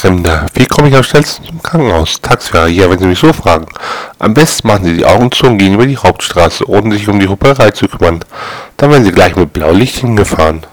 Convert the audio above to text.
Fremder, wie komme ich am schnellsten zum Krankenhaus? Taxifahrer, ja, wenn Sie mich so fragen. Am besten machen Sie die Augen zu und gehen über die Hauptstraße, ohne sich um die Hupperei zu kümmern. Dann werden Sie gleich mit Blaulicht hingefahren.